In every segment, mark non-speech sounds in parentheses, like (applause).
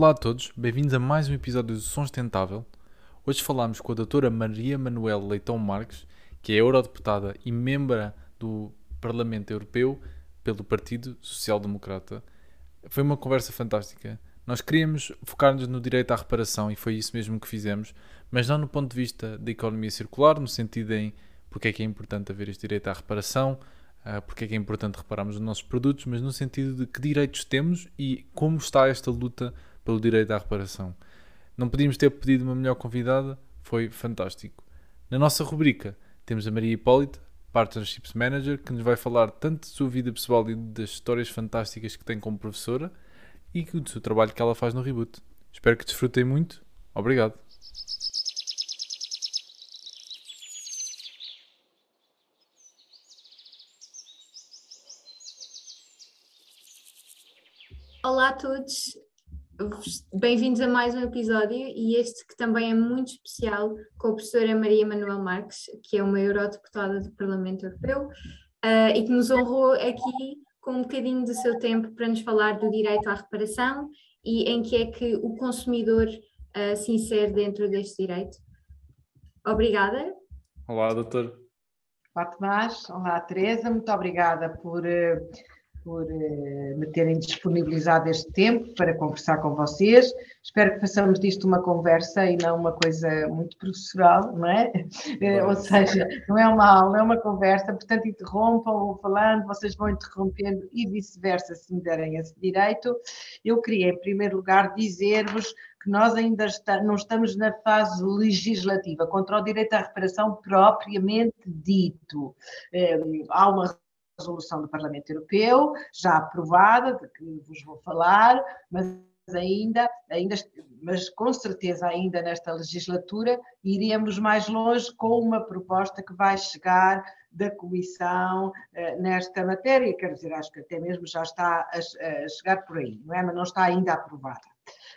Olá a todos, bem-vindos a mais um episódio do Som Sustentável. Hoje falamos com a doutora Maria Manuel Leitão Marques, que é eurodeputada e membra do Parlamento Europeu pelo Partido Social Democrata. Foi uma conversa fantástica. Nós queríamos focar-nos no direito à reparação e foi isso mesmo que fizemos, mas não no ponto de vista da economia circular, no sentido em porque é que é importante haver este direito à reparação, uh, porque é que é importante repararmos os nossos produtos, mas no sentido de que direitos temos e como está esta luta pelo direito à reparação. Não podíamos ter pedido uma melhor convidada, foi fantástico. Na nossa rubrica temos a Maria Hipólita, Partnerships Manager, que nos vai falar tanto de sua vida pessoal e das histórias fantásticas que tem como professora e do seu trabalho que ela faz no Reboot. Espero que desfrutem muito. Obrigado. Olá a todos, bem-vindos a mais um episódio e este que também é muito especial com a professora Maria Manuel Marques, que é uma eurodeputada do Parlamento Europeu uh, e que nos honrou aqui com um bocadinho do seu tempo para nos falar do direito à reparação e em que é que o consumidor uh, se insere dentro deste direito. Obrigada. Olá, doutor. Olá, Tomás. Olá, Teresa. Muito obrigada por... Uh por uh, me terem disponibilizado este tempo para conversar com vocês. Espero que façamos disto uma conversa e não uma coisa muito professoral, não é? Uh, ou seja, não é uma aula, é uma conversa, portanto interrompam, vou falando, vocês vão interrompendo e vice-versa, se me derem esse direito. Eu queria, em primeiro lugar, dizer-vos que nós ainda está, não estamos na fase legislativa, contra o direito à reparação propriamente dito. Um, há uma resolução do Parlamento Europeu, já aprovada, de que vos vou falar, mas ainda, ainda, mas com certeza ainda nesta legislatura iremos mais longe com uma proposta que vai chegar da Comissão eh, nesta matéria, quer dizer, acho que até mesmo já está a, a chegar por aí, não é? Mas não está ainda aprovada.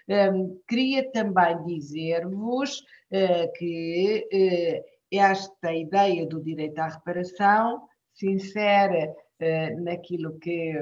Um, ehm, queria também dizer-vos uh, que uh, esta ideia do direito à reparação se insere uh, naquilo que.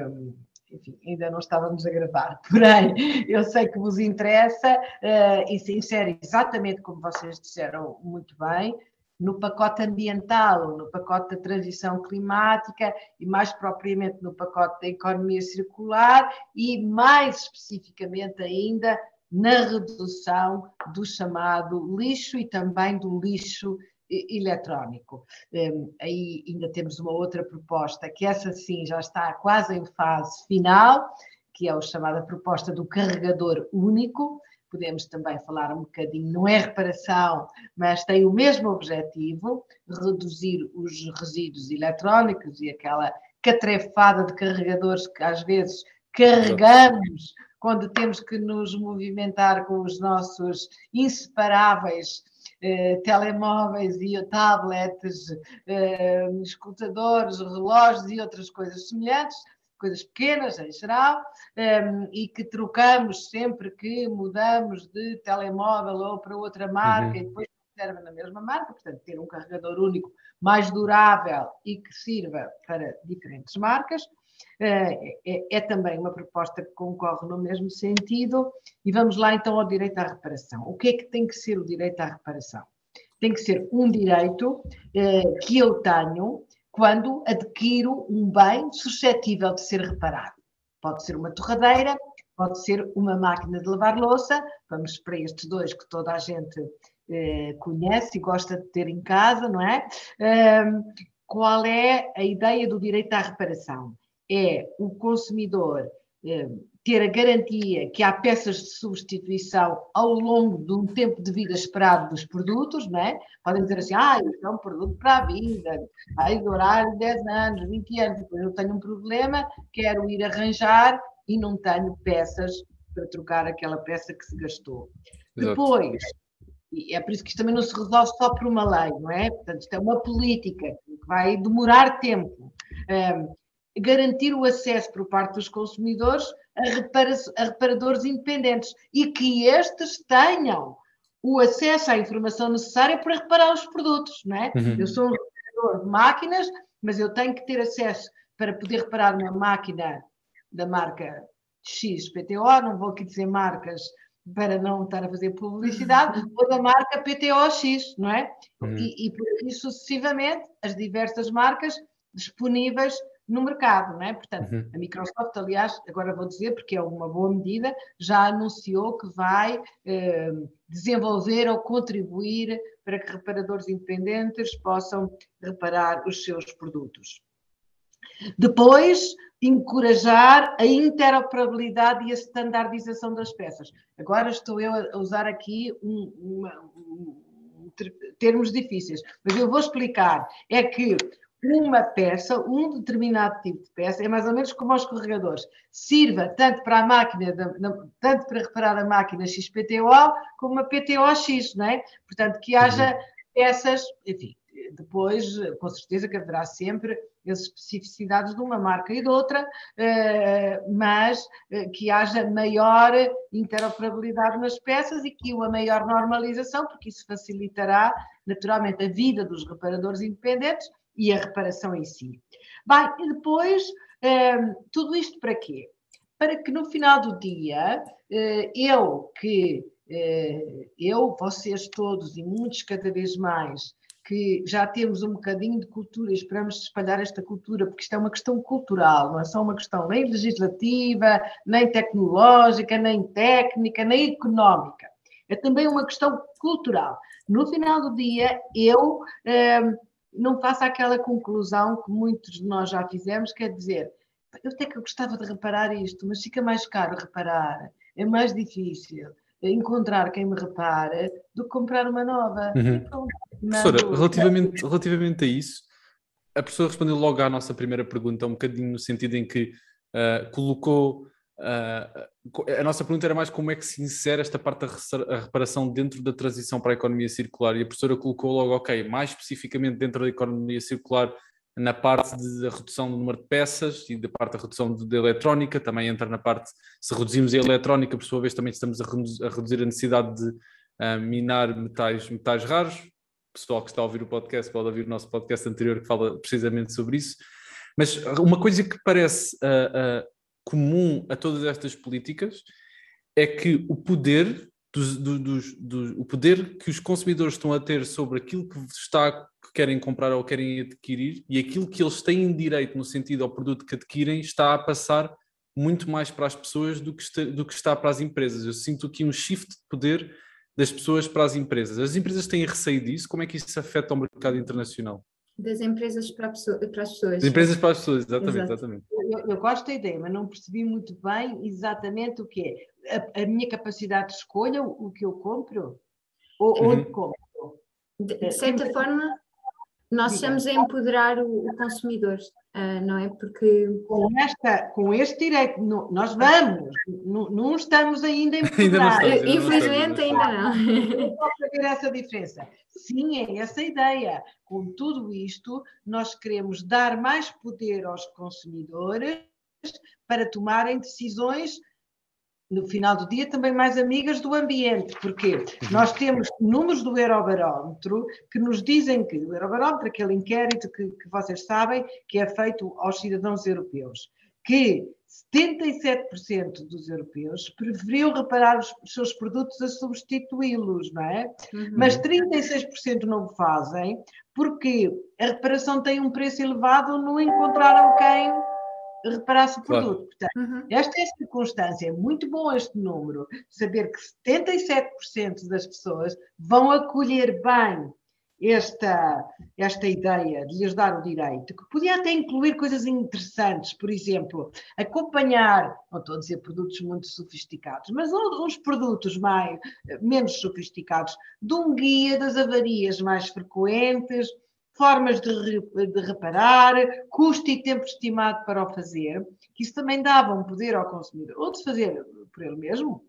enfim, ainda não estávamos a gravar, (laughs) porém, eu sei que vos interessa uh, e se insere exatamente como vocês disseram muito bem, no pacote ambiental, no pacote da transição climática e mais propriamente no pacote da economia circular e mais especificamente ainda na redução do chamado lixo e também do lixo eletrónico. Um, aí ainda temos uma outra proposta, que essa sim já está quase em fase final, que é a chamada proposta do carregador único. Podemos também falar um bocadinho, não é reparação, mas tem o mesmo objetivo, reduzir os resíduos eletrónicos e aquela catrefada de carregadores que às vezes carregamos quando temos que nos movimentar com os nossos inseparáveis telemóveis e tablets, eh, escutadores, relógios e outras coisas semelhantes, coisas pequenas em geral, eh, e que trocamos sempre que mudamos de telemóvel ou para outra marca uhum. e depois serve na mesma marca, portanto, ter um carregador único mais durável e que sirva para diferentes marcas. É, é, é, também uma proposta que concorre no mesmo sentido. E vamos lá então ao direito à reparação. O que é que tem que ser o direito à reparação? Tem que ser um direito eh, que eu tenho quando adquiro um bem suscetível de ser reparado. Pode ser uma torradeira, pode ser uma máquina de lavar louça, vamos para estes dois que toda a gente eh, conhece e gosta de ter em casa, não é? qual é a ideia do direito à reparação? É o consumidor eh, ter a garantia que há peças de substituição ao longo de um tempo de vida esperado dos produtos, não é? Podem dizer assim, ah, isto é um produto para a vida, vai durar 10 anos, 20 anos, depois eu tenho um problema, quero ir arranjar e não tenho peças para trocar aquela peça que se gastou. Exato. Depois, e é por isso que isto também não se resolve só por uma lei, não é? Portanto, isto é uma política que vai demorar tempo. Um, garantir o acesso por parte dos consumidores a, repara a reparadores independentes e que estes tenham o acesso à informação necessária para reparar os produtos, não é? Uhum. Eu sou um reparador de máquinas, mas eu tenho que ter acesso para poder reparar uma máquina da marca XPTO, não vou aqui dizer marcas para não estar a fazer publicidade, ou da marca PTOX, não é? Uhum. E, e por aí sucessivamente as diversas marcas disponíveis no mercado, não é? Portanto, uhum. a Microsoft, aliás, agora vou dizer porque é uma boa medida, já anunciou que vai eh, desenvolver ou contribuir para que reparadores independentes possam reparar os seus produtos. Depois, encorajar a interoperabilidade e a standardização das peças. Agora estou eu a usar aqui um, uma, um, termos difíceis, mas eu vou explicar. É que uma peça, um determinado tipo de peça, é mais ou menos como aos escorregadores, sirva tanto para a máquina, tanto para reparar a máquina XPTO, como a PTOX, não é? Portanto, que haja uhum. peças, enfim, depois, com certeza que haverá sempre as especificidades de uma marca e de outra, eh, mas eh, que haja maior interoperabilidade nas peças e que uma maior normalização, porque isso facilitará naturalmente a vida dos reparadores independentes e a reparação em si. Bem, e depois, ehm, tudo isto para quê? Para que no final do dia, eh, eu que eh, eu, vocês todos e muitos cada vez mais, que já temos um bocadinho de cultura e esperamos espalhar esta cultura, porque isto é uma questão cultural, não é só uma questão nem legislativa, nem tecnológica, nem técnica, nem económica. É também uma questão cultural. No final do dia, eu ehm, não faça aquela conclusão que muitos de nós já fizemos, quer dizer, eu até que eu gostava de reparar isto, mas fica mais caro reparar, é mais difícil encontrar quem me repare do que comprar uma nova. Uhum. Professora, relativamente, relativamente a isso, a professora respondeu logo à nossa primeira pergunta, um bocadinho no sentido em que uh, colocou Uh, a nossa pergunta era mais como é que se insere esta parte da reparação dentro da transição para a economia circular. E a professora colocou logo, ok, mais especificamente dentro da economia circular na parte da redução do número de peças e da parte da redução da eletrónica, também entra na parte, se reduzimos a eletrónica, por sua vez também estamos a, reduzir a, necessidade de uh, minar metais, metais raros, o pessoal que está a ouvir o podcast pode ouvir o nosso podcast anterior que fala precisamente sobre isso, mas uma coisa que parece uh, comum a todas estas políticas é que o poder dos, dos, dos, o poder que os consumidores estão a ter sobre aquilo que está que querem comprar ou querem adquirir e aquilo que eles têm direito no sentido ao produto que adquirem está a passar muito mais para as pessoas do que está, do que está para as empresas. Eu sinto aqui um shift de poder das pessoas para as empresas. As empresas têm receio disso? Como é que isso afeta o mercado internacional? Das empresas para, pessoa, para as pessoas. Das empresas para as pessoas, exatamente. Exato. exatamente. Eu, eu, gosto da ideia, mas não percebi muito bem exatamente o que é. A, a minha capacidade de escolha, o, o que eu compro? Ou uhum. onde compro? De, de certa forma, nós estamos a empoderar o, o consumidor, uh, não é? Porque. Com, esta, com este direito, no, nós vamos, (laughs) não, não estamos ainda a empoderar. ainda não Infelizmente, ainda não. não. Posso ver essa diferença. Sim, é essa a ideia. Com tudo isto, nós queremos dar mais poder aos consumidores para tomarem decisões no final do dia, também mais amigas do ambiente, porque nós temos números do Eurobarómetro que nos dizem que, o Eurobarómetro, aquele inquérito que, que vocês sabem, que é feito aos cidadãos europeus, que 77% dos europeus preferiam reparar os, seus produtos a substituí-los, não é? Uhum. Mas 36% não o fazem porque a reparação tem um preço elevado, não encontraram quem reparasse o produto. Portanto, uhum. esta é a circunstância, é muito bom este número, saber que 77% das pessoas vão acolher bem esta, esta ideia de lhes dar o direito, que podia até incluir coisas interessantes, por exemplo, acompanhar, não estou a dizer produtos muito sofisticados, mas uns produtos mais, menos sofisticados, de um guia das avarias mais frequentes, formas de, de reparar, custo e tempo estimado para o fazer, que isso também dava um poder ao consumidor, ou de fazer por ele mesmo.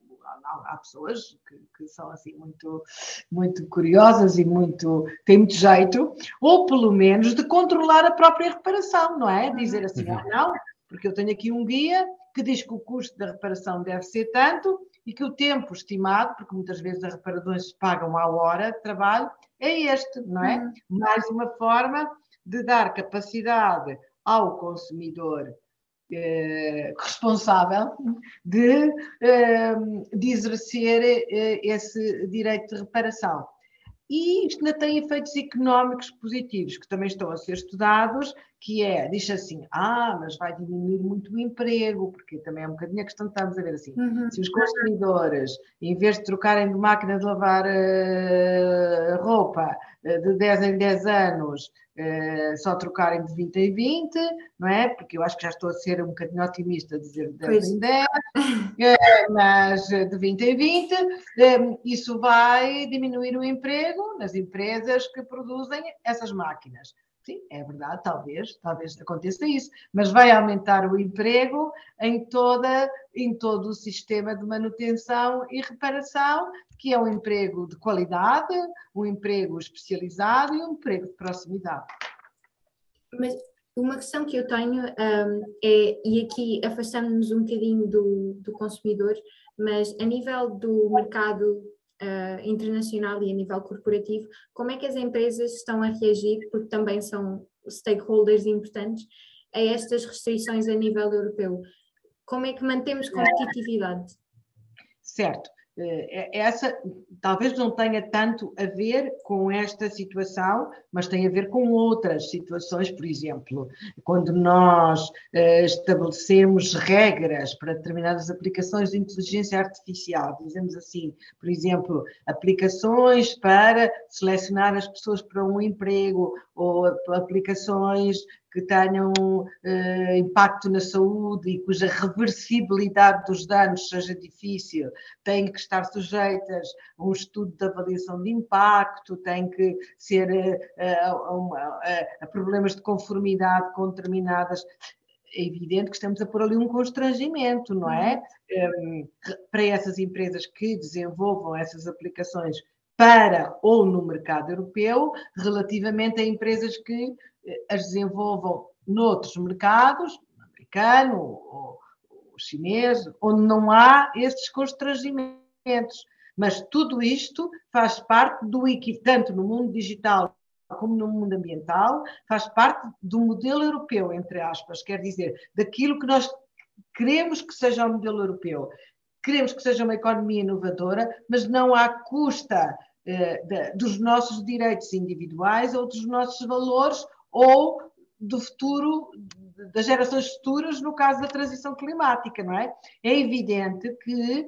Há, pessoas que, que, são assim muito, muito curiosas e muito têm muito jeito, ou pelo menos de controlar a própria reparação, não é? Dizer assim, uhum. ah, não, porque eu tenho aqui um guia que diz que o custo da reparação deve ser tanto e que o tempo estimado, porque muitas vezes as reparações pagam à hora de trabalho, é este, não é? Uhum. Mais uma forma de dar capacidade ao consumidor eh, responsável de, eh, de exercer eh, esse direito de reparação. E isto ainda tem efeitos económicos positivos, que também estão a ser estudados, que é, diz assim, ah, mas vai diminuir muito o emprego, porque também é um bocadinho a questão que estamos a ver assim. Uhum. Se os consumidores, em vez de trocarem de máquina de lavar uh, roupa de 10 em 10 anos, uh, só trocarem de 20 em 20, não é? Porque eu acho que já estou a ser um bocadinho otimista a dizer de 10 pois. em 10, mas de 20 em 20, isso vai diminuir o emprego nas empresas que produzem essas máquinas. Sim, é verdade, talvez, talvez aconteça isso, mas vai aumentar o emprego em, toda, em todo o sistema de manutenção e reparação, que é um emprego de qualidade, um emprego especializado e um emprego de proximidade. Mas uma questão que eu tenho um, é, e aqui afastamos-nos um bocadinho do, do consumidor, mas a nível do mercado uh, internacional e a nível corporativo, como é que as empresas estão a reagir, porque também são stakeholders importantes, a estas restrições a nível europeu? Como é que mantemos competitividade? Certo. Eh, é, essa talvez não tenha tanto a ver com esta situação, mas tem a ver com outras situações, por exemplo, quando nós eh, estabelecemos regras para determinadas aplicações de inteligência artificial, dizemos assim, por exemplo, aplicações para selecionar as pessoas para um emprego ou aplicações que tenham uh, impacto na saúde e cuja reversibilidade dos danos seja difícil, têm que estar sujeitas a um estudo de avaliação de impacto, têm que ser uh, a, problemas de conformidade com determinadas é evidente que estamos a pôr ali um constrangimento, não é? Um, para essas empresas que desenvolvam essas aplicações para ou no mercado europeu, relativamente a empresas que as desenvolvam noutros mercados, americano ou, ou chinês, onde não há estes constrangimentos. Mas tudo isto faz parte do tanto no mundo digital como no mundo ambiental, faz parte do modelo europeu, entre aspas, quer dizer, daquilo que nós queremos que seja o modelo europeu. Queremos que seja uma economia inovadora, mas não à custa eh, de, dos nossos direitos individuais ou dos nossos valores ou do futuro, das gerações futuras, no caso da transição climática, não é? É evidente que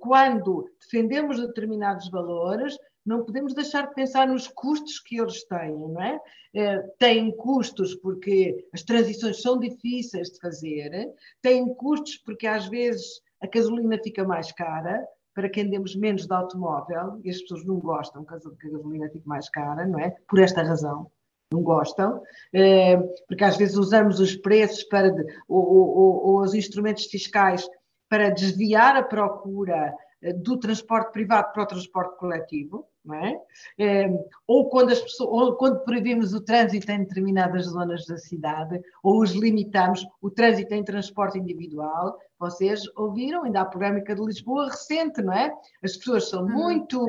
quando defendemos determinados valores, não podemos deixar de pensar nos custos que eles têm, não é? é? Têm custos porque as transições são difíceis de fazer, têm custos porque às vezes a gasolina fica mais cara, para quem andemos menos de automóvel, e as pessoas não gostam que a gasolina fique mais cara, não é? Por esta razão não gostam, eh, porque às vezes usamos os preços para, ou, ou, ou os instrumentos fiscais para desviar a procura eh, do transporte privado para o transporte coletivo, é? é ou, quando as pessoas, ou quando proibimos o trânsito em determinadas zonas da cidade, ou os limitamos, o trânsito em transporte individual. Vocês ouviram, ainda a polémica de Lisboa recente, não é? As pessoas são uhum. muito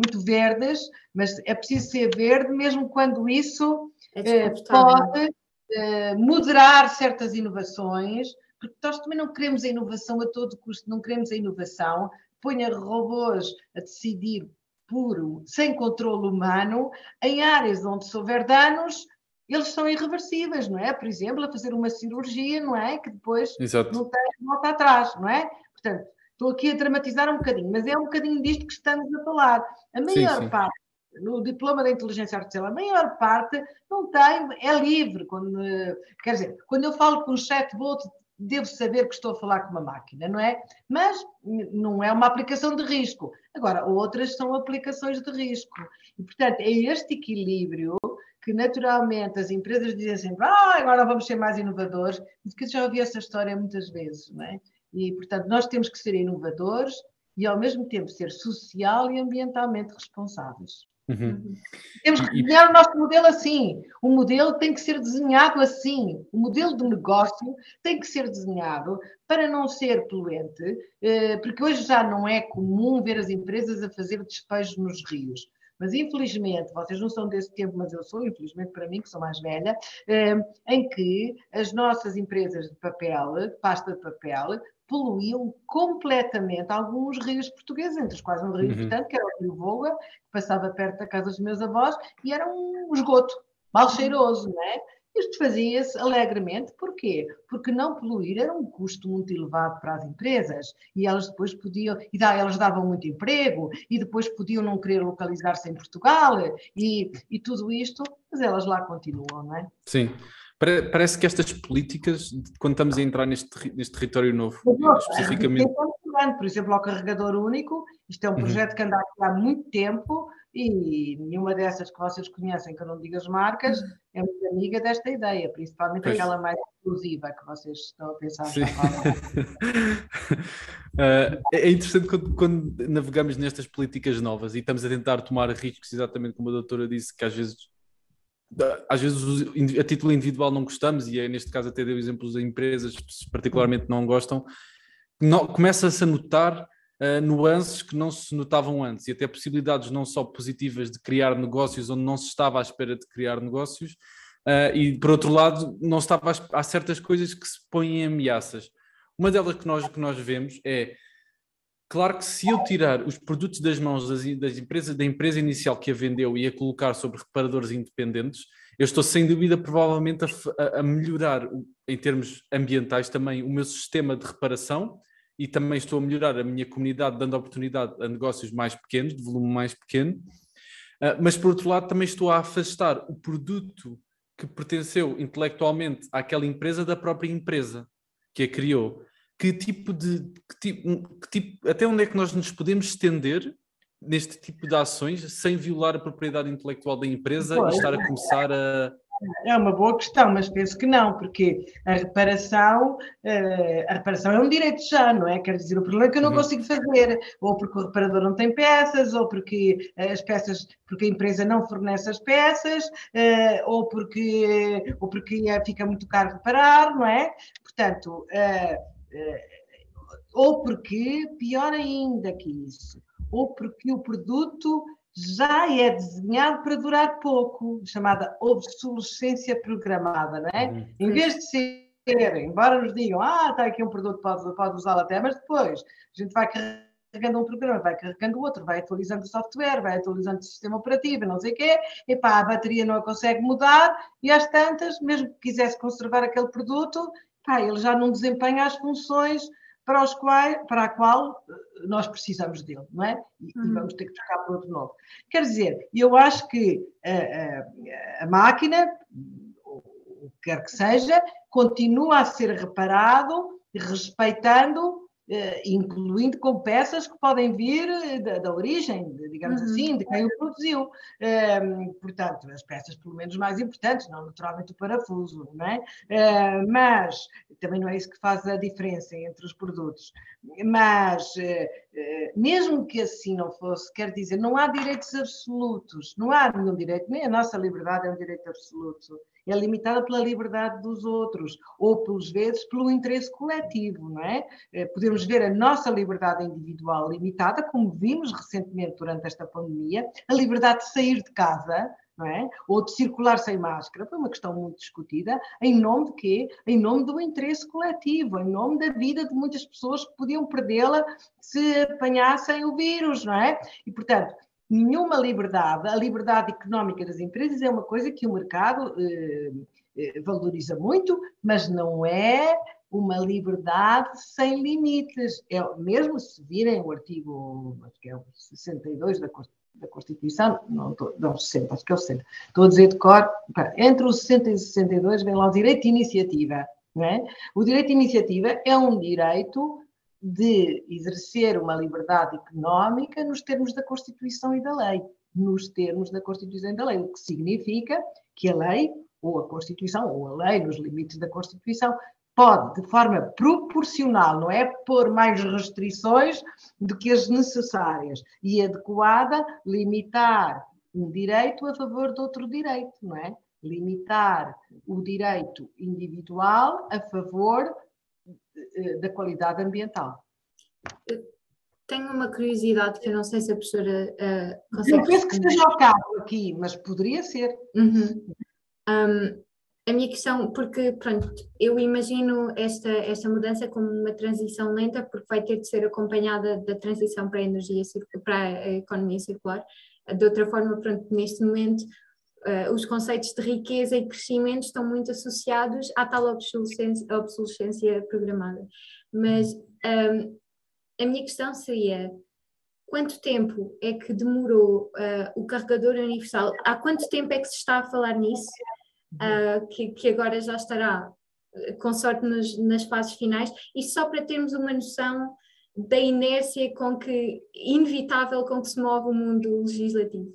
muito verdes, mas é preciso ser verde mesmo quando isso é eh, pode eh, moderar certas inovações, porque nós também não queremos a inovação a todo custo, não queremos a inovação, ponha robôs a decidir puro, sem controle humano, em áreas onde se houver danos, eles são irreversíveis, não é? Por exemplo, a fazer uma cirurgia, não é? Que depois Exato. não tem volta atrás, não é? Portanto, Estou aqui a dramatizar um bocadinho, mas é um bocadinho disto que estamos a falar. A maior sim, sim. parte, no diploma da inteligência artificial, a maior parte não tem, é livre. Quando, quer dizer, quando eu falo com um chatbot, devo saber que estou a falar com uma máquina, não é? Mas não é uma aplicação de risco. Agora, outras são aplicações de risco. E, portanto, é este equilíbrio que naturalmente as empresas dizem sempre, ah, agora vamos ser mais inovadores, porque já ouvi essa história muitas vezes, não é? E, portanto, nós temos que ser inovadores e, ao mesmo tempo, ser social e ambientalmente responsáveis. Uhum. Temos que desenhar o nosso modelo assim. O modelo tem que ser desenhado assim. O modelo de negócio tem que ser desenhado para não ser poluente, eh, porque hoje já não é comum ver as empresas a fazer despejos nos rios. Mas infelizmente, vocês não são desse tempo, mas eu sou, infelizmente para mim, que sou mais velha, eh, em que as nossas empresas de papel, de pasta de papel, poluíam completamente alguns rios portugueses, entre os quais um rio uhum. importante, que era o Rio Voga, que passava perto da casa dos meus avós, e era um esgoto mal cheiroso, não é? Isto fazia-se alegremente, porquê? Porque não poluir era um custo muito elevado para as empresas e elas depois podiam, e elas davam muito emprego e depois podiam não querer localizar-se em Portugal e, e tudo isto, mas elas lá continuam, não é? Sim. Parece que estas políticas, quando estamos a entrar neste, neste território novo, especificamente. Por exemplo, ao carregador único, isto é um uhum. projeto uhum. que anda aqui há muito tempo e nenhuma dessas que vocês conhecem, que eu não digo as marcas, uhum. é muito amiga desta ideia, principalmente pois. aquela mais exclusiva que vocês estão a pensar. Sim. uh, (laughs) é interessante quando, quando, navegamos nestas políticas novas e estamos a tentar tomar riscos, exatamente como a doutora disse, que às vezes. Às vezes a título individual não gostamos, e é neste caso até deu exemplos de empresas particularmente não gostam, começa-se a notar uh, nuances que não se notavam antes e até possibilidades não só positivas de criar negócios onde não se estava à espera de criar negócios uh, e por outro lado não estava há certas coisas que se põem em ameaças. Uma delas que nós, que nós vemos é Claro que se eu tirar os produtos das mãos das, das, empresas, da empresa inicial que a vendeu e a colocar sobre reparadores independentes, eu estou sem dúvida provavelmente a, a melhorar em termos ambientais também o meu sistema de reparação e também estou a melhorar a minha comunidade, dando oportunidade a negócios mais pequenos, de volume mais pequeno. Uh, mas, por outro lado, também estou a afastar o produto que pertenceu intelectualmente àquela empresa da própria empresa que a criou. Que tipo de. Que tipo, que tipo, até onde é que nós nos podemos estender neste tipo de ações sem violar a propriedade intelectual da empresa e estar a começar a, é uma boa questão, mas penso que não, porque a reparação, uh, a reparação é um direito já, não é? Quer dizer, o problema é que eu não uhum. consigo fazer, ou porque o reparador não tem peças, ou porque as peças, porque a empresa não fornece as peças, uh, ou porque, ou porque fica muito caro reparar, não é? Portanto, ou porque, pior ainda que isso, ou porque o produto já é desenhado para durar pouco, chamada obsolescência programada, não é? Uhum. Em vez de ser, embora nos digam, ah, está aqui um produto, pode, pode usá-lo até, mas depois a gente vai carregando um programa, vai carregando o outro, vai atualizando o software, vai atualizando o sistema operativo, não sei o quê, e pá, a bateria não a consegue mudar, e às tantas, mesmo que quisesse conservar aquele produto, pá, ele já não desempenha as funções para, os quais, para a qual eh, nós precisamos dele, não é? E, uhum. e vamos ter que trocar por outro novo. Quer dizer, eu acho que a, a, a máquina, o que quer que seja, continua a ser reparado respeitando eh, incluindo com peças que podem vir eh, da, da origem, digamos uhum. assim, de quem o produziu. Ehm, portanto, as peças pelo menos mais importantes, não naturalmente o parafuso, não é? Uh, mas também não é isso que faz a diferença entre os produtos. Mas, mesmo que assim não fosse, quer dizer, não há direitos absolutos, não há nenhum direito, nem a nossa liberdade é um direito absoluto é limitada pela liberdade dos outros, ou, pelos vezes, pelo interesse coletivo, não é? Eh, podemos ver a nossa liberdade individual limitada, como vimos recentemente durante esta pandemia, a liberdade de sair de casa, não é? Ou de circular sem máscara, foi uma questão muito discutida, em nome de quê? Em nome do interesse coletivo, em nome da vida de muitas pessoas que podiam perdê-la se apanhassem o vírus, não é? E, portanto, nenhuma liberdade, a liberdade económica das empresas é uma coisa que o mercado eh, eh, valoriza muito, mas não é uma liberdade sem limites. É, mesmo se virem o artigo, acho que é o 62 da, da Constituição, não, estou, não 60, acho que é o 60, estou a dizer de cor, entre o 60 e o 62 vem lá o direito de iniciativa. É? O direito de iniciativa é um direito de exercer uma liberdade económica nos termos da Constituição e da lei. Nos termos da Constituição e da lei, o que significa que a lei, ou a Constituição, ou a lei, nos limites da Constituição, pode, de forma proporcional, não é pôr mais restrições do que as necessárias e adequada, limitar um direito a favor de outro direito, não é? Limitar o direito individual a favor da qualidade ambiental. tenho uma curiosidade que eu não sei se a professora uh, consegue. Eu penso que esteja ao cabo aqui, mas poderia ser. Uhum. Um, a minha questão, porque pronto, eu imagino esta, esta mudança como uma transição lenta, porque vai ter de ser acompanhada da transição para a energia para a economia circular. De outra forma, pronto, neste momento uh, os conceitos de riqueza e crescimento estão muito associados à tal obsolescência, obsolescência programada. Mas um, a minha questão seria: quanto tempo é que demorou uh, o carregador universal? Há quanto tempo é que se está a falar nisso? Uh, que, que, agora já estará, com sorte, nos, nas fases finais, e só para termos uma noção da inércia com que, inevitável com que se move o mundo legislativo.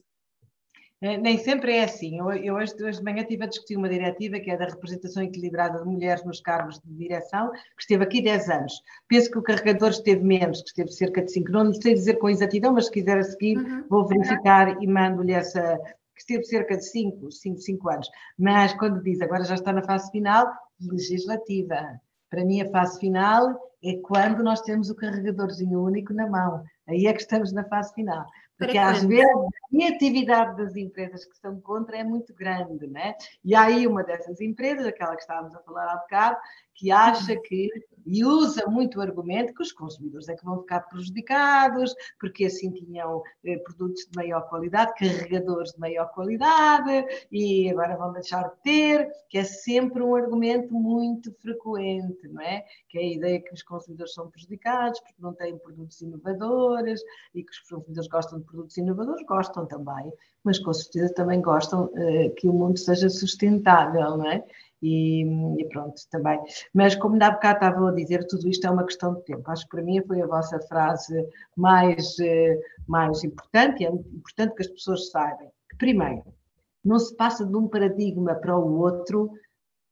É, nem sempre é assim. Eu, eu hoje, hoje, de manhã estive a discutir uma diretiva que é da representação equilibrada de mulheres nos cargos de direção, que esteve aqui 10 anos. Penso que o carregador esteve menos, que esteve cerca de 5. Não sei dizer com exatidão, mas se quiser a seguir, uhum. vou verificar e mando-lhe essa. que esteve cerca de 5, 5, 5 anos. Mas quando diz agora já está na fase final, legislativa. Para mim, a fase final é quando nós temos o carregadorzinho único na mão. Aí é que estamos na fase final. Porque às vezes a criatividade das empresas que estão contra é muito grande, né? E aí uma dessas empresas, aquela que estávamos a falar há bocado, que acha que e usa muito o argumento que os consumidores é que vão ficar prejudicados, porque assim tinham eh, produtos de maior qualidade, carregadores de maior qualidade, e agora vão deixar de ter, que é sempre um argumento muito frequente, não é? Que é a ideia que os consumidores são prejudicados porque não têm produtos inovadores e que os consumidores gostam de produtos inovadores, gostam também, mas com certeza também gostam eh, que o mundo seja sustentável, não é? E, e, pronto, também. Mas como há bocado estava a dizer, tudo isto é uma questão de tempo. Acho que para mim foi a vossa frase mais, eh, mais importante, e é importante que as pessoas saibam que, primeiro, não se passa de um paradigma para o outro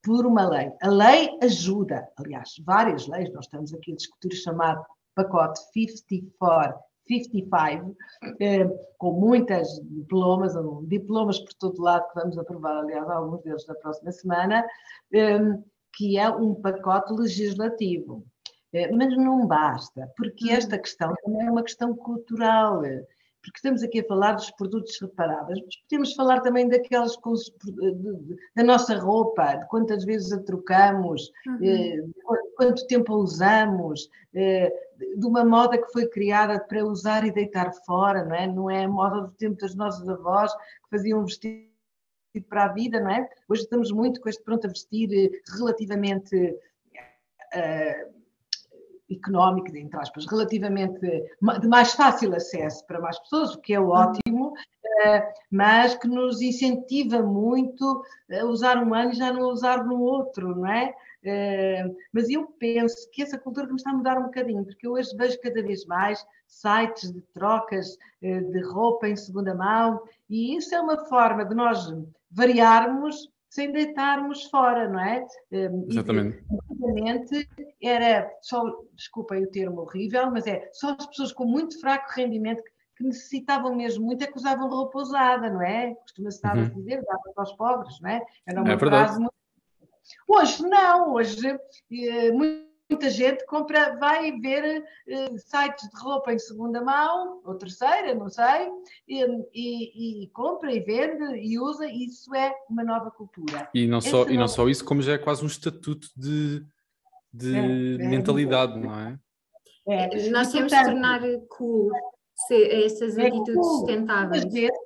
por uma lei. A lei ajuda, aliás, várias leis, nós estamos aqui a discutir o chamado pacote 54 55, eh, com muitas diplomas, diplomas por todo lado, que vamos aprovar, aliás, alguns deles na próxima semana, eh, que é um pacote legislativo. Eh, mas não basta, porque uhum. esta questão também é uma questão cultural porque estamos aqui a falar dos produtos reparáveis, mas podemos falar também daquelas da nossa roupa, de quantas vezes a trocamos, uhum. Quanto tempo a usamos, eh, de uma moda que foi criada para usar e deitar fora, não é? Não é a moda do tempo das nossas avós que faziam um vestido para a vida, não é? Hoje estamos muito com este pronto a vestir eh, relativamente uh, económico, entre aspas, relativamente de mais fácil acesso para mais pessoas, o que é ótimo, mas que nos incentiva muito a usar um ano e já não usar no outro, não é? Mas eu penso que essa cultura está a mudar um bocadinho, porque eu hoje vejo cada vez mais sites de trocas eh, de roupa em segunda mão, e isso é uma forma de nós variarmos sem deitarmos fora, não é? Exatamente. Antigamente era só, desculpem o termo horrível, mas é só as pessoas com muito fraco rendimento que necessitavam mesmo muito é que usavam roupa usada, não é? Costuma-se estar uhum. a dizer, dava para os pobres, não é? Era uma é frase muito... Hoje não, hoje eh, muita gente compra, vai ver uh, sites de roupa em segunda mão, ou terceira, não sei, e, e, e, compra e vende e usa, isso é uma nova cultura. E não, só, e não só isso, como já é quase um estatuto de, de é, é, mentalidade, não é? é Nós temos de tornar cool essas é atitudes cool. sustentáveis. Às vezes,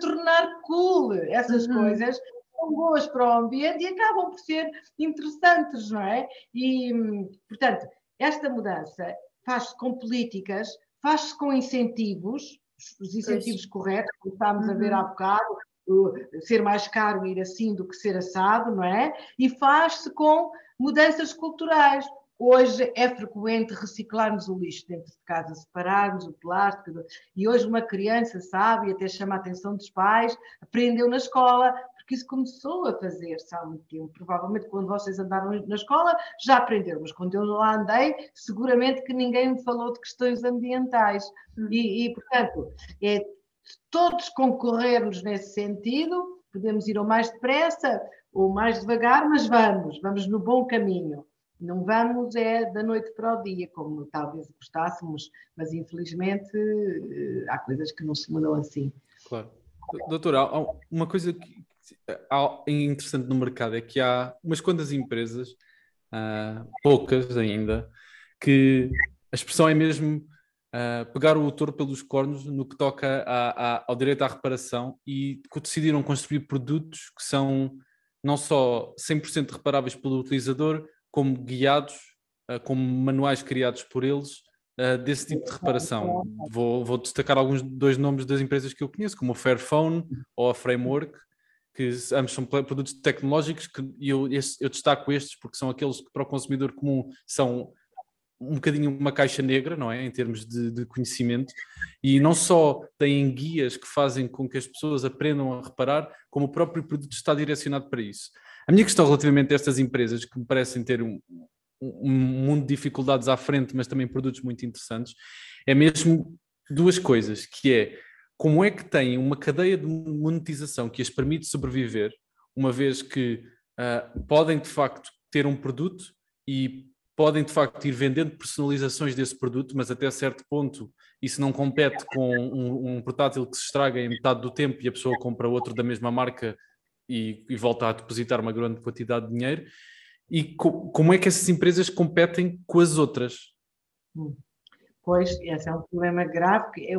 tornar cool essas uhum. coisas são boas para o ambiente e acabam por ser interessantes, não é? E, portanto, esta mudança faz-se com políticas, faz-se com incentivos, os incentivos pois. corretos, como estávamos uhum. a ver uhum. há bocado, ser mais caro ir assim do que ser assado, não é? E faz-se com mudanças culturais. Hoje é frequente reciclarmos o lixo dentro de casa, separarmos o plástico. E hoje uma criança sabe, e até chama a atenção dos pais, aprendeu na escola, porque isso começou a fazer-se há muito tempo. Provavelmente quando vocês andaram na escola já aprenderam, mas quando eu lá andei, seguramente que ninguém me falou de questões ambientais. Hum. E, e portanto, é todos concorrermos nesse sentido, podemos ir ou mais depressa ou mais devagar, mas vamos, vamos no bom caminho. Não vamos é da noite para o dia, como talvez gostássemos, mas infelizmente eh, há coisas que não se mudam assim. Claro. Doutora, uma coisa é interessante no mercado é que há umas quantas empresas, uh, poucas ainda, que a expressão é mesmo uh, pegar o autor pelos cornos no que toca a, a, ao direito à reparação e decidiram construir produtos que são não só 100% reparáveis pelo utilizador, como guiados, uh, como manuais criados por eles desse tipo de reparação. Vou, vou, destacar alguns dois nomes das empresas que eu conheço, como a Fairphone ou a Framework, que ambos são produtos tecnológicos que eu, eu destaco estes porque são aqueles que para o consumidor comum são um bocadinho uma caixa negra, não é? Em termos de, de, conhecimento, e não só têm guias que fazem com que as pessoas aprendam a reparar, como o próprio produto está direcionado para isso. A minha questão relativamente a estas empresas, que me parecem ter um, um mundo de dificuldades à frente, mas também produtos muito interessantes, é mesmo duas coisas, que é como é que têm uma cadeia de monetização que as permite sobreviver, uma vez que uh, podem de facto ter um produto e podem de facto ir vendendo personalizações desse produto, mas até certo ponto isso não compete com um, um, portátil que se estraga em metade do tempo e a pessoa compra outro da mesma marca e, e volta a depositar uma grande quantidade de dinheiro. E co como é que essas empresas competem com as outras? Pois, esse é um problema grave, que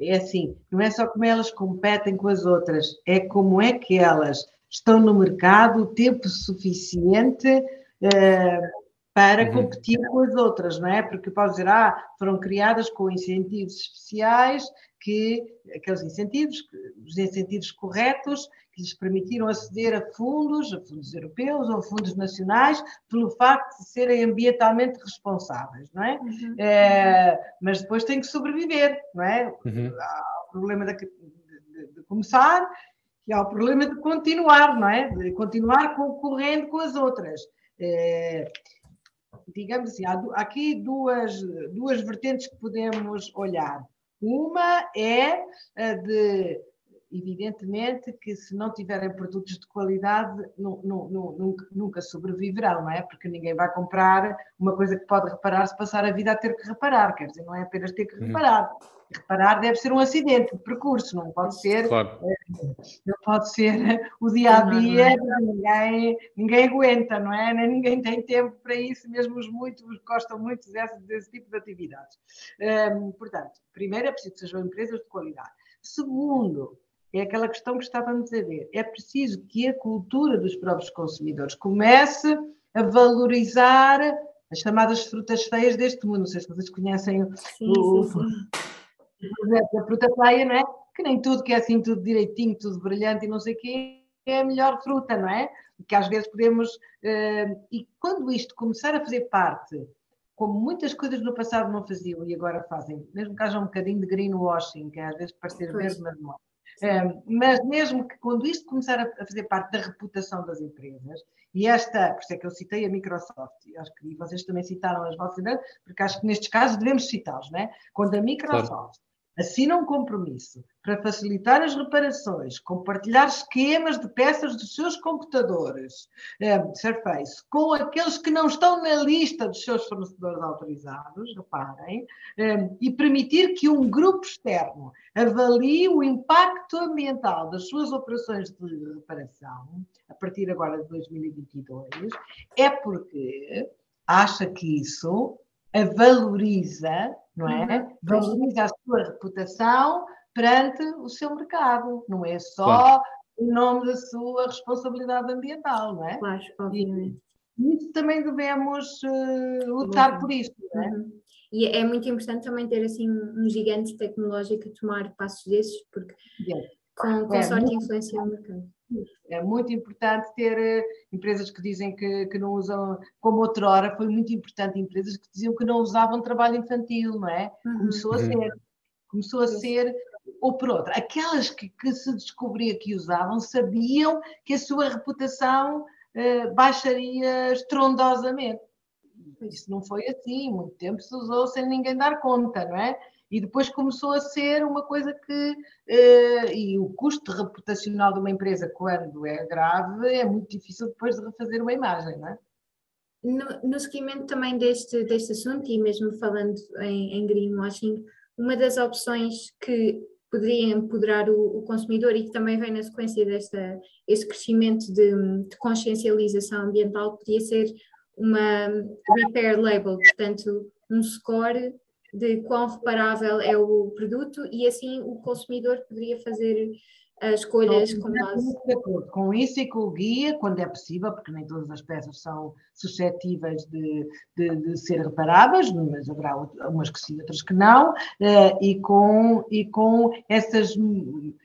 é assim, não é só como elas competem com as outras, é como é que elas estão no mercado o tempo suficiente uh, para uhum. competir com as outras, não é? Porque pode dizer, ah, foram criadas com incentivos especiais, que aqueles incentivos, os incentivos corretos, que lhes permitiram aceder a fundos, a fundos europeus ou a fundos nacionais, pelo facto de serem ambientalmente responsáveis, não é? Uhum. é mas depois têm que sobreviver, não é? Uhum. Há o problema de, de, de começar e há o problema de continuar, não é? De continuar concorrendo com as outras. É, digamos assim, há aqui duas, duas vertentes que podemos olhar. Uma é a de, evidentemente, que se não tiverem produtos de qualidade, não, não, nunca, nunca sobreviverão, não é? Porque ninguém vai comprar uma coisa que pode reparar se passar a vida a ter que reparar, quer dizer, não é apenas ter que uhum. reparar. Uhum reparar deve ser um acidente de percurso, não pode ser, claro. Eh, não pode ser (laughs) o dia a dia, ninguém, ninguém aguenta, não é? Nem ninguém tem tempo para isso, mesmo os muitos gostam muito desse, desse tipo de atividades. Um, portanto, primeiro é preciso que sejam empresas de qualidade. Segundo, é aquela questão que estávamos a ver, é preciso que a cultura dos próprios consumidores comece a valorizar as chamadas frutas feias deste mundo. Não sei se vocês conhecem sim, o, sim, sim a fruta feia, não é? Que nem tudo que é assim, tudo direitinho, tudo brilhante e não sei o quê, é a melhor fruta, não é? Que às vezes podemos. Uh, e quando isto começar a fazer parte, como muitas coisas no passado não faziam e agora fazem, mesmo que haja um bocadinho de greenwashing, que é às vezes parecer verde, mas não é. Mas mesmo que quando isto começar a fazer parte da reputação das empresas, e esta, por isso é que eu citei a Microsoft, acho que vocês também citaram as vossas porque acho que nestes casos devemos citá-los, né? Quando a Microsoft claro assina um compromisso para facilitar as reparações, compartilhar esquemas de peças dos seus computadores eh, Surface com aqueles que não estão na lista dos seus fornecedores autorizados, reparem, eh, e permitir que um grupo externo avalie o impacto ambiental das suas operações de reparação, a partir agora de 2022, é porque acha que isso a valoriza não é? Uhum. Valoriza a sua reputação perante o seu mercado, não é só claro. em nome da sua responsabilidade ambiental, não é? Claro, obviamente. E isso também devemos uh, lutar uhum. por isso, não é? Uhum. E é muito importante também ter assim um gigante tecnológico a tomar passos desses, porque yeah. com, com é, sorte muito... influencia o mercado. É muito importante ter uh, empresas que dizem que, que não usam, como outrora, foi muito importante empresas que diziam que não usavam trabalho infantil, não é? Uhum. Começou a uhum. ser. Começou a ser, ou por outra, aquelas que, que se descobria que usavam sabiam que a sua reputação uh, baixaria estrondosamente. Isso não foi assim, muito tempo se usou sem ninguém dar conta, não é? E depois começou a ser uma coisa que. Uh, e o custo reputacional de uma empresa, quando é grave, é muito difícil depois de refazer uma imagem, não é? No, no seguimento também deste, deste assunto, e mesmo falando em, em greenwashing, uma das opções que poderia empoderar o, o, consumidor e que também vem na sequência desta esse crescimento de, de consciencialização ambiental poderia ser uma repair label, portanto um score de quão reparável é o produto e assim o consumidor poderia fazer as escolhas com base. Com isso e com o guia, quando é possível, porque nem todas as peças são suscetíveis de, de, de ser reparáveis, mas haverá umas que sim, outras que não, eh, e com, e com essas,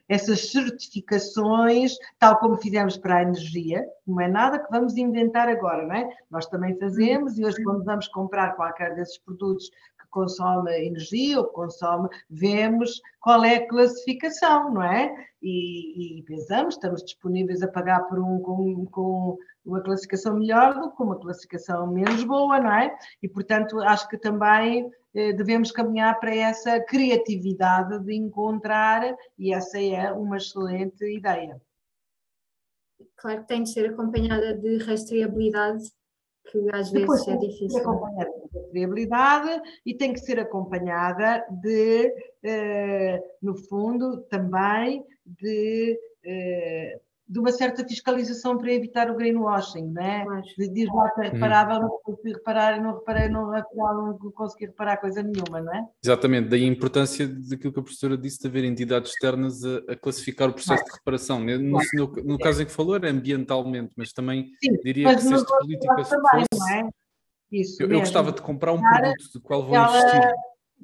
essas certificações, tal como fizemos para a energia, não é nada que vamos inventar agora, não é? Nós também fazemos, e hoje, quando vamos comprar qualquer desses produtos consome energia ou consome, vemos qual é a classificação, não é? E, e pensamos, estamos disponíveis a pagar por um com, com uma classificação melhor do que uma classificação menos boa, não é? E, portanto, acho que também eh, devemos caminhar para essa criatividade de encontrar, e essa é uma excelente ideia. Claro que tem de ser acompanhada de rastreabilidade que às vezes Depois, é difícil. Acompanhada de viabilidade e tem que ser acompanhada de, eh, no fundo, também de eh, de uma certa fiscalização para evitar o greenwashing, não é? De diz lá que é reparável, não consegui reparar, não reparei, não, afinal não consegui reparar coisa nenhuma, não é? Exatamente, daí a importância daquilo que a professora disse de haver entidades externas a, a classificar o processo de reparação. No, no, no, caso em que falou era ambientalmente, mas também Sim, diria mas que se esta política se fosse... Não é? Isso eu, eu gostava de comprar um produto de qual vou ela, investir.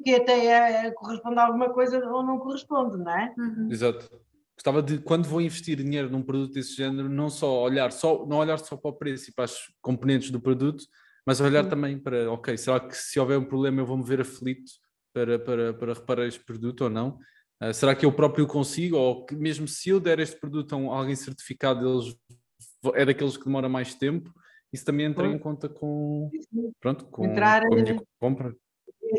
Que até é, corresponde a alguma coisa ou não corresponde, não é? Uhum. Exato gostava de quando vou investir dinheiro num produto desse género não só olhar só não olhar só para o preço e para as componentes do produto mas olhar também para ok será que se houver um problema eu vou me ver aflito para, para, para reparar este produto ou não uh, será que eu próprio consigo ou que mesmo se eu der este produto a alguém certificado eles é daqueles que demora mais tempo isso também entra em conta com pronto com, Entrar, com a minha compra.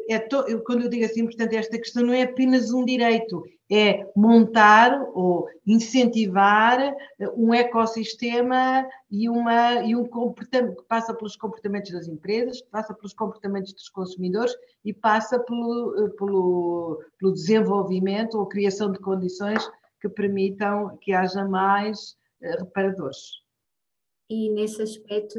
é to, eu, quando eu digo assim, portanto, esta questão não é apenas um direito, é montar ou incentivar eh, um ecossistema e, uma, e um comportamento que passa pelos comportamentos das empresas, que passa pelos comportamentos dos consumidores e passa pelo, eh, pelo, pelo desenvolvimento ou criação de condições que permitam que haja mais eh, reparadores. E nesse aspecto,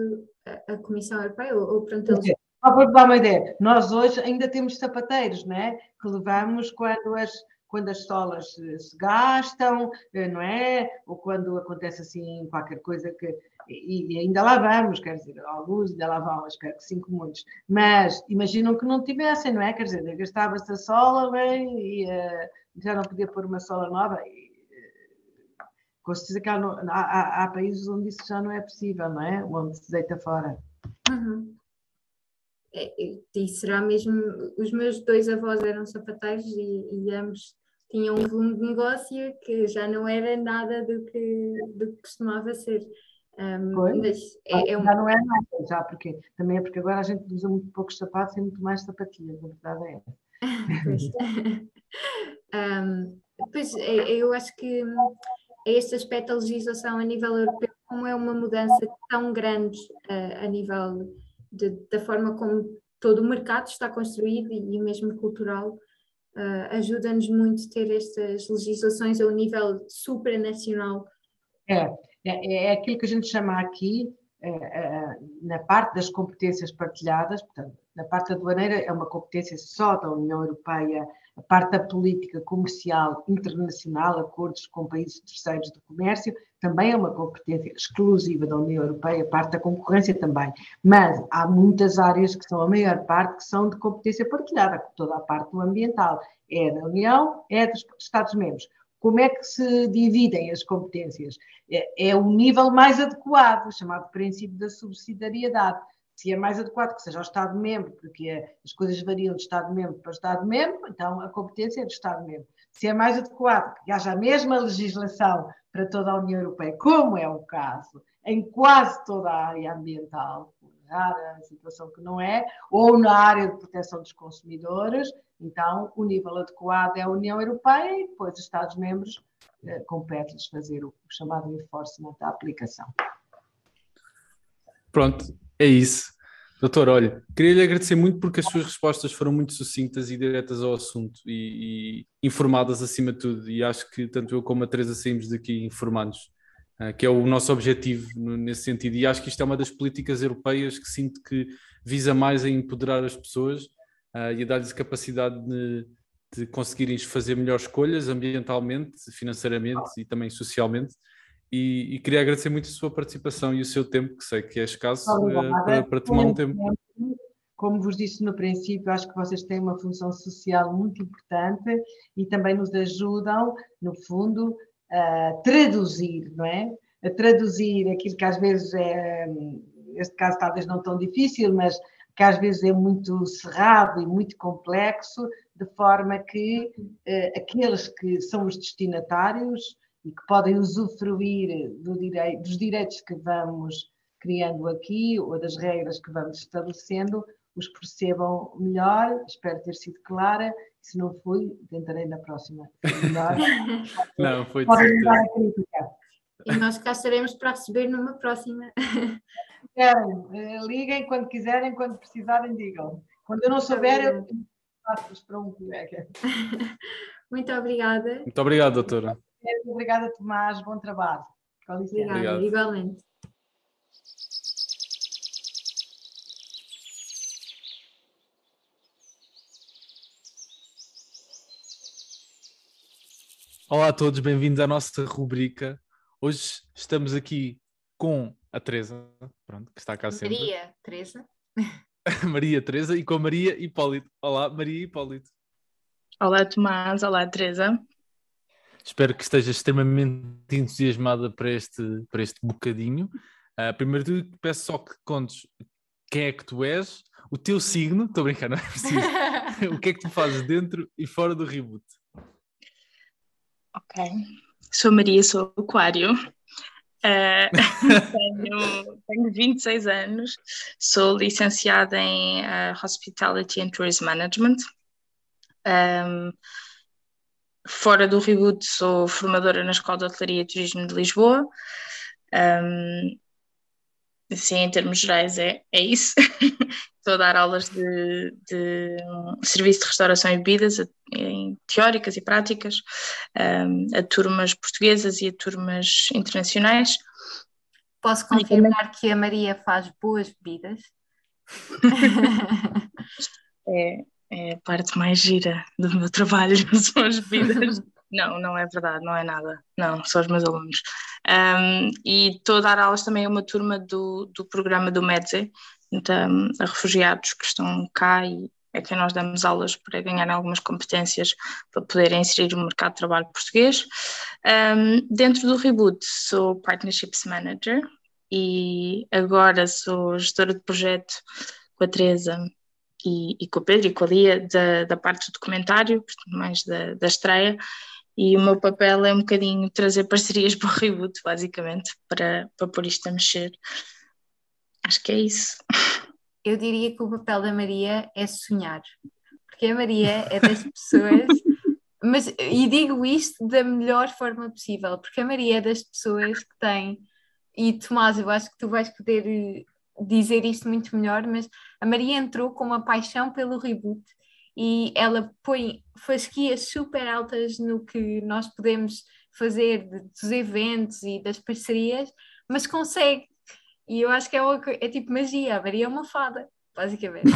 a Comissão Europeia, ou, ou pronto, eles só para dar uma ideia, nós hoje ainda temos sapateiros, não é? Que levamos quando as, quando as solas se gastam, eh, não é? Ou quando acontece assim qualquer coisa que. E, ainda lá vamos, quer dizer, alguns ainda lá vão, espero que cinco muitos. Mas imaginam que não tivessem, não é? Quer dizer, gastava-se a sola bem, e uh, já não podia pôr uma sola nova. Com certeza que há, há, há, países onde isso já não é possível, não é? Onde se deita fora. Uhum. É, é, e será mesmo. Os meus dois avós eram sapateiros e, e ambos tinham um volume de negócio que já não era nada do que, do que costumava ser. Um, mas é, é um... Já não é nada, já porque também é porque agora a gente usa muito poucos sapatos e muito mais sapatilhas, a verdade é um, (laughs) (laughs) pois é, eu acho que da legislação a nível europeu, como é uma mudança tão grande uh, a nível de, da forma como todo o mercado está construído e, e mesmo cultural, uh, ajuda-nos muito ter estas legislações a um nível supranacional. É, é, é aquilo que a gente chama aqui, é, é, na parte das competências partilhadas, portanto, na parte aduaneira é uma competência só da União Europeia, a parte da política comercial internacional, acordos com países terceiros de comércio, também é uma competência exclusiva da União Europeia, parte da concorrência também. Mas há muitas áreas que são a maior parte que são de competência partilhada, toda a parte do ambiental é da União, é dos Estados-membros. Como é que se dividem as competências? É, é o nível mais adequado, chamado princípio da subsidiariedade se é mais adequado que seja o Estado-membro, porque as coisas variam de Estado-membro para Estado-membro, então a competência é do Estado-membro. Se é mais adequado que haja a mesma legislação para toda a União Europeia, como é o caso em quase toda a área ambiental, rara situação que não é, ou na área de proteção dos consumidores, então o nível adequado é a União Europeia e depois os Estados-membros eh, compete-lhes fazer o, o chamado enforcement da aplicação. Pronto, é isso. Doutor, olha, queria lhe agradecer muito porque as suas respostas foram muito sucintas e diretas ao assunto e, e informadas acima de tudo. E acho que tanto eu como a Teresa saímos daqui informados, uh, que é o nosso objetivo nesse sentido. E acho que isto é uma das políticas europeias que sinto que visa mais a empoderar as pessoas uh, e a dar-lhes capacidade de, de conseguirem fazer melhores escolhas ambientalmente, financeiramente e também socialmente. E, e, queria agradecer muito a sua participação e o seu tempo, que sei que é escasso, uh, para, para, tomar um tempo. Como vos disse no princípio, acho que vocês têm uma função social muito importante e também nos ajudam, no fundo, a traduzir, não é? A traduzir aquilo que às vezes é, neste caso talvez não tão difícil, mas que às vezes é muito cerrado e muito complexo, de forma que uh, aqueles que são os destinatários e que podem usufruir do direi dos direitos que vamos criando aqui ou das regras que vamos estabelecendo, os percebam melhor. Espero ter sido clara. Se não fui, tentarei na próxima. Melhor. (laughs) não, foi de certeza. E nós cá estaremos para receber numa próxima. Querem, eh, liguem quando quiserem, quando precisarem, digam. Quando eu não souber, eu faço para um colega. (laughs) Muito obrigada. Muito obrigado, doutora. Obrigada, Tomás. Bom trabalho. Com licença. Obrigada, igualmente. Olá a todos, bem-vindos à nossa rubrica. Hoje estamos aqui com a Teresa, pronto, que está cá sempre. Maria Teresa. (laughs) Maria Teresa e com a Maria Hipólito. Olá, Maria Hipólito. Olá, Tomás. Olá, Teresa. Espero que esteja extremamente entusiasmada para este, para este bocadinho. Uh, primeiro de tudo, peço só que contes quem é que tu és, o teu signo, estou a brincar, não é preciso. (laughs) o que é que tu fazes dentro e fora do reboot? Ok. Sou Maria, sou aquário. Uh, (laughs) tenho, tenho 26 anos, sou licenciada em uh, Hospitality and Tourism Management. Um, fora do Reboot, sou formadora na Escola de Hotelaria e Turismo de Lisboa. Um, assim, em termos gerais, é, é isso. (laughs) Estou a dar aulas de, de serviço de restauração e bebidas, em teóricas e práticas, um, a turmas portuguesas e a turmas internacionais. Posso confirmar que a Maria faz boas bebidas? (laughs) (laughs) é, é a parte mais gira do meu trabalho, (laughs) são as vidas. não, não é verdade, não é nada. Não, são os meus alunos. Um, e estou a dar aulas também a uma turma do, do programa do MEDZE, então, a refugiados que estão cá e é que nós damos aulas para ganhar algumas competências para poderem inserir o mercado de trabalho português. Um, dentro do Reboot sou Partnerships Manager e agora sou gestora de projeto com a Teresa e, e com o Pedro e com a Lia da, da parte do documentário, mais da, da estreia, e o meu papel é um bocadinho trazer parcerias (laughs) para o reboot, basicamente, para, para pôr isto a mexer. Acho que é isso. Eu diria que o papel da Maria é sonhar, porque a Maria é das (laughs) pessoas, mas e digo isto da melhor forma possível, porque a Maria é das pessoas que tem, e Tomás, eu acho que tu vais poder dizer isto muito melhor, mas a Maria entrou com uma paixão pelo reboot e ela põe fasquias super altas no que nós podemos fazer dos eventos e das parcerias, mas consegue. E eu acho que é, é tipo magia, a Maria é uma fada, basicamente.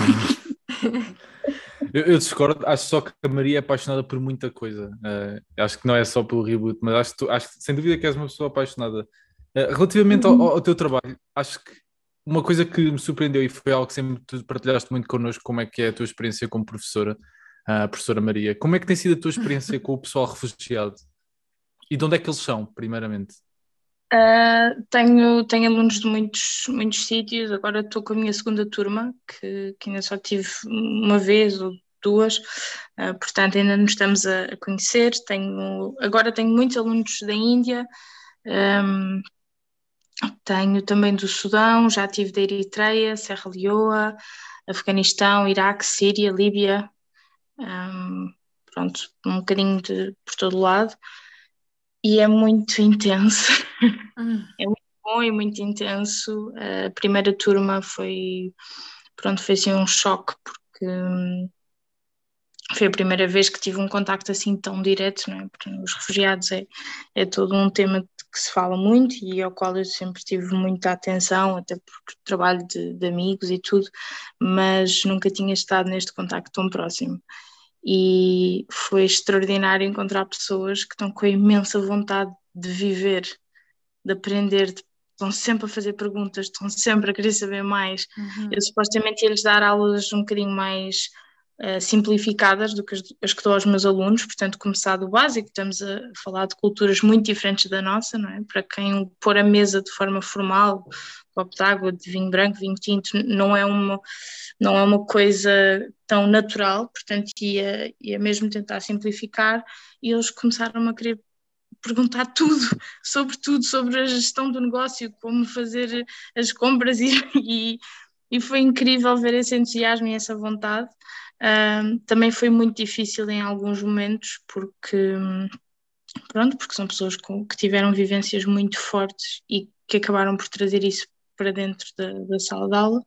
eu, eu, discordo, acho só que a Maria é apaixonada por muita coisa. Uh, acho que não é só pelo reboot, mas acho, tu, acho sem dúvida que és uma pessoa apaixonada. Uh, relativamente ao, ao, teu trabalho, acho que uma coisa que me surpreendeu e foi algo que sempre tu partilhaste muito connosco, como é que é a tua experiência como professora, a professora Maria. Como é que tem sido a tua experiência (laughs) com o pessoal refugiado? E de onde é que eles são, primeiramente? Uh, tenho, tenho alunos de muitos, muitos sítios, agora estou com a minha segunda turma, que, que ainda só tive uma vez ou duas, uh, portanto ainda nos estamos a, a, conhecer. Tenho, agora tenho muitos alunos da Índia, um, tenho também do Sudão, já tive da Eritreia, Serra Leoa, Afeganistão, Iraque, Síria, Líbia, um, pronto, um bocadinho de, por todo lado. E é muito (laughs) intenso, hum. é muito bom e muito intenso. A primeira turma foi, pronto, foi assim um choque, porque hum, foi a primeira vez que tive um contacto assim tão direto, não é? Porque os refugiados é, é todo um tema que se fala muito e ao qual eu sempre tive muita atenção, até por trabalho de, de amigos e tudo, mas nunca tinha estado neste contacto tão próximo. E foi extraordinário encontrar pessoas que estão com a imensa vontade de viver, de aprender, de estão sempre a fazer perguntas, estão sempre a querer saber mais. Uhum. Eu supostamente ia-lhes dar aulas um bocadinho mais uh, simplificadas do que as, as, que dou aos meus alunos, portanto, começar do básico, estamos a falar de culturas muito diferentes da nossa, não é? Para quem pôr a mesa de forma formal, copo de água, de vinho branco, vinho tinto, não é uma, não é uma coisa tão natural, portanto, ia, ia mesmo tentar simplificar, e eles começaram a querer perguntar (laughs) tudo sobre tudo, sobre a gestão do negócio, como fazer as compras e, (laughs) e, e foi incrível ver esse entusiasmo e essa vontade. Um, também foi muito difícil em alguns momentos porque pronto, porque são pessoas com, que tiveram vivências muito fortes e que acabaram por trazer isso para dentro da, da sala de aula.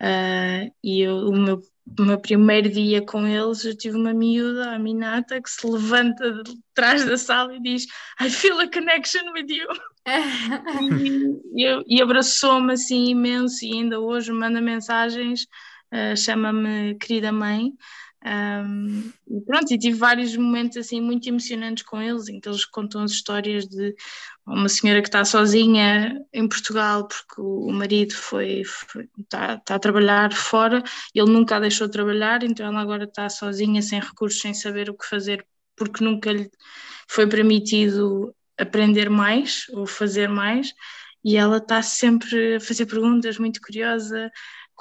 Uh, e eu, o meu meu primeiro dia com eles, eu tive uma miúda, a Minata, que se levanta de trás da sala e diz I feel a connection with you. (laughs) e, e abraçou-me assim imenso e ainda hoje manda mensagens, uh, chama-me querida mãe. Um, e pronto, e tive vários momentos assim muito emocionantes com eles, em que eles contam as histórias de uma senhora que está sozinha em Portugal porque o marido foi, foi está, está, a trabalhar fora, ele nunca a deixou trabalhar, então ela agora está sozinha, sem recursos, sem saber o que fazer, porque nunca lhe foi permitido aprender mais ou fazer mais, e ela está sempre a fazer perguntas, muito curiosa,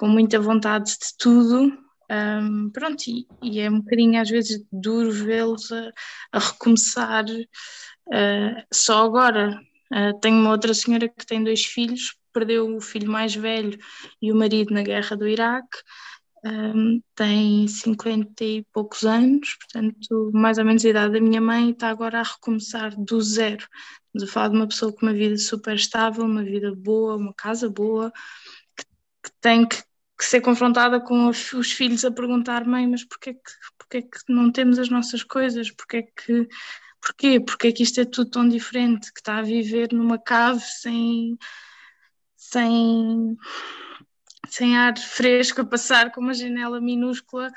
com muita vontade de tudo, um, pronto, e, e, é um bocadinho às vezes duro vê-los a, a, recomeçar uh, só agora. Uh, tenho uma outra senhora que tem dois filhos, perdeu o filho mais velho e o marido na guerra do Iraque, um, tem 50 e poucos anos, portanto, mais ou menos a idade da minha mãe, está agora a recomeçar do zero. Estamos a falar de uma pessoa com uma vida super estável, uma vida boa, uma casa boa, que, que tem que que ser confrontada com os, os, filhos a perguntar, mãe, mas porquê que, porquê que não temos as nossas coisas? Porquê que, porquê? Porquê que isto é tudo tão diferente? Que está a viver numa cave sem, sem, sem ar fresco a passar com uma janela minúscula,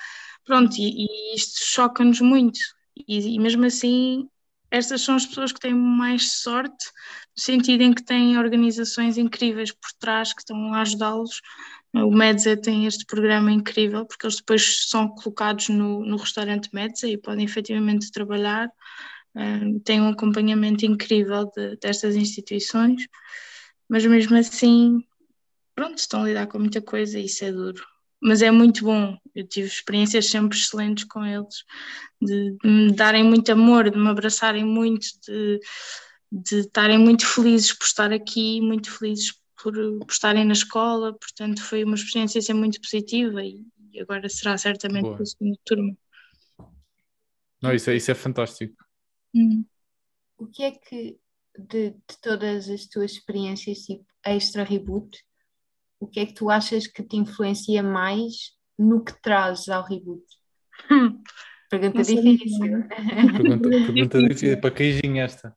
pronto, e, e isto choca-nos muito. E, e mesmo assim, estas são as pessoas que têm mais sorte, no sentido em que têm organizações incríveis por trás que estão a ajudá-los o Medza tem este programa incrível porque eles depois são colocados no, no restaurante Medza e podem efetivamente trabalhar. Têm um acompanhamento incrível de, destas instituições, mas mesmo assim, pronto, estão a lidar com muita coisa e isso é duro. Mas é muito bom, eu tive experiências sempre excelentes com eles, de, de me darem muito amor, de me abraçarem muito, de, de estarem muito felizes por estar aqui, muito felizes por, por estarem na escola, portanto foi uma experiência assim, muito positiva e, e agora será certamente Boa. a segunda turma. Não, isso é, isso é fantástico. Hum. O que é que de, de, todas as tuas experiências tipo extra reboot, o que é que tu achas que te influencia mais no que trazes ao reboot? (laughs) Hum. (laughs) Pergunta difícil. Pergunta, pergunta difícil, para queijinho esta.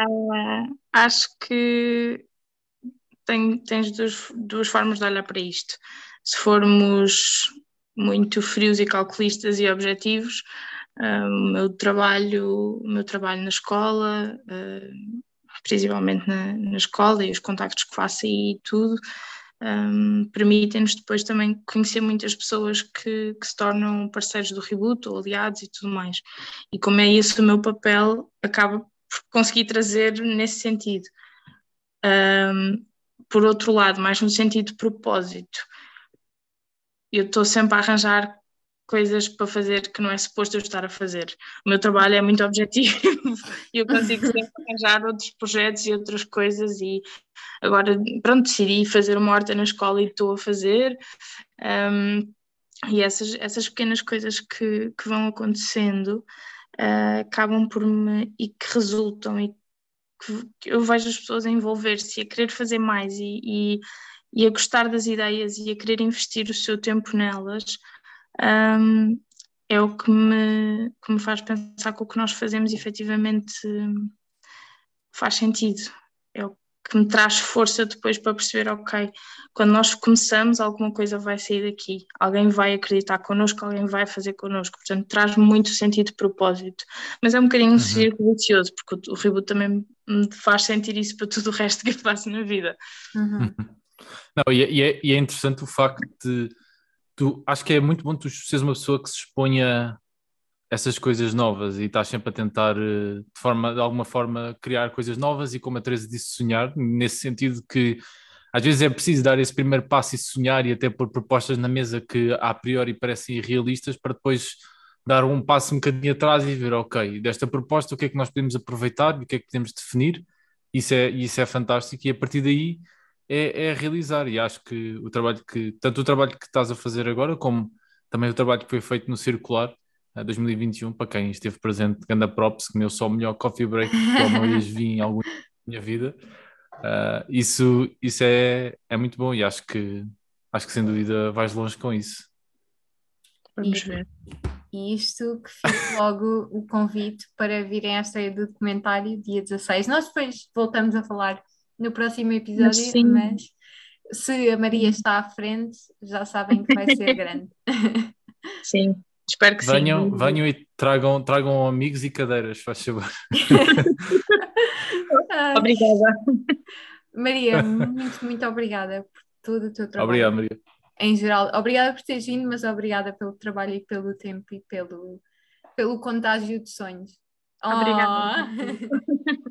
Uh, acho que tem, tens duas, duas formas de olhar para isto. Se formos muito frios e calculistas e objetivos, uh, o meu trabalho, o meu trabalho na escola, uh, principalmente na, na escola e os contactos que faço e tudo, um, permitem-nos depois também conhecer muitas pessoas que, que, se tornam parceiros do reboot ou aliados e tudo mais. E como é esse o meu papel, acaba por conseguir trazer nesse sentido. Um, por outro lado, mais no sentido de propósito, eu estou sempre a arranjar coisas para fazer que não é suposto eu estar a fazer. O meu trabalho é muito objetivo (laughs) e eu consigo sempre arranjar outros projetos e outras coisas e agora, pronto, decidi fazer uma horta na escola e estou a fazer um, e essas, essas pequenas coisas que, que vão acontecendo uh, acabam por me, e que resultam e que eu vejo as pessoas a envolver-se, a querer fazer mais e, e e a gostar das ideias e a querer investir o seu tempo nelas, um, é o que me, que me faz pensar que o que nós fazemos efetivamente faz sentido. É o que me traz força depois para perceber, ok, quando nós começamos, alguma coisa vai sair daqui, alguém vai acreditar connosco, alguém vai fazer connosco, portanto traz muito sentido de propósito, mas é um bocadinho um uhum. círculo vicioso, porque o, o reboot também me faz sentir isso para tudo o resto que eu faço na vida. Uhum. (laughs) Não, e, é, e, é, e é interessante o facto de tu, acho que é muito bom tu seres uma pessoa que se exponha essas coisas novas e estás sempre a tentar eh, de, forma, de alguma forma criar coisas novas e como a Teresa disse sonhar, nesse sentido que às vezes é preciso dar esse primeiro passo e sonhar e até pôr propostas na mesa que a priori parecem irrealistas para depois dar um passo um bocadinho atrás e ver, ok, desta proposta o que é que nós podemos aproveitar e o que é que podemos definir, isso é, isso é fantástico e a partir daí é, é realizar e acho que o trabalho que, tanto o trabalho que estás a fazer agora como também o trabalho que foi feito no Circular 2021, para quem esteve presente, ganda props, que meu só o melhor coffee break que alguma vez vi em alguma minha vida. Uh, isso isso é, é muito bom e acho que acho que sem dúvida vais longe com isso. Vamos ver. E isto que fica logo o convite para virem à estreia do documentário dia 16. Nós depois voltamos a falar no próximo episódio, mas, mas se a Maria está à frente, já sabem que vai ser grande. (laughs) Sim. Espero que venham, sim. Venham e tragam, tragam amigos e cadeiras, faz favor. (laughs) obrigada. Maria, muito, muito obrigada por todo o teu trabalho. Obrigado, Maria. Em geral, obrigada por teres vindo, mas obrigada pelo trabalho e pelo tempo e pelo, pelo contágio de sonhos. Obrigada. Oh. (laughs)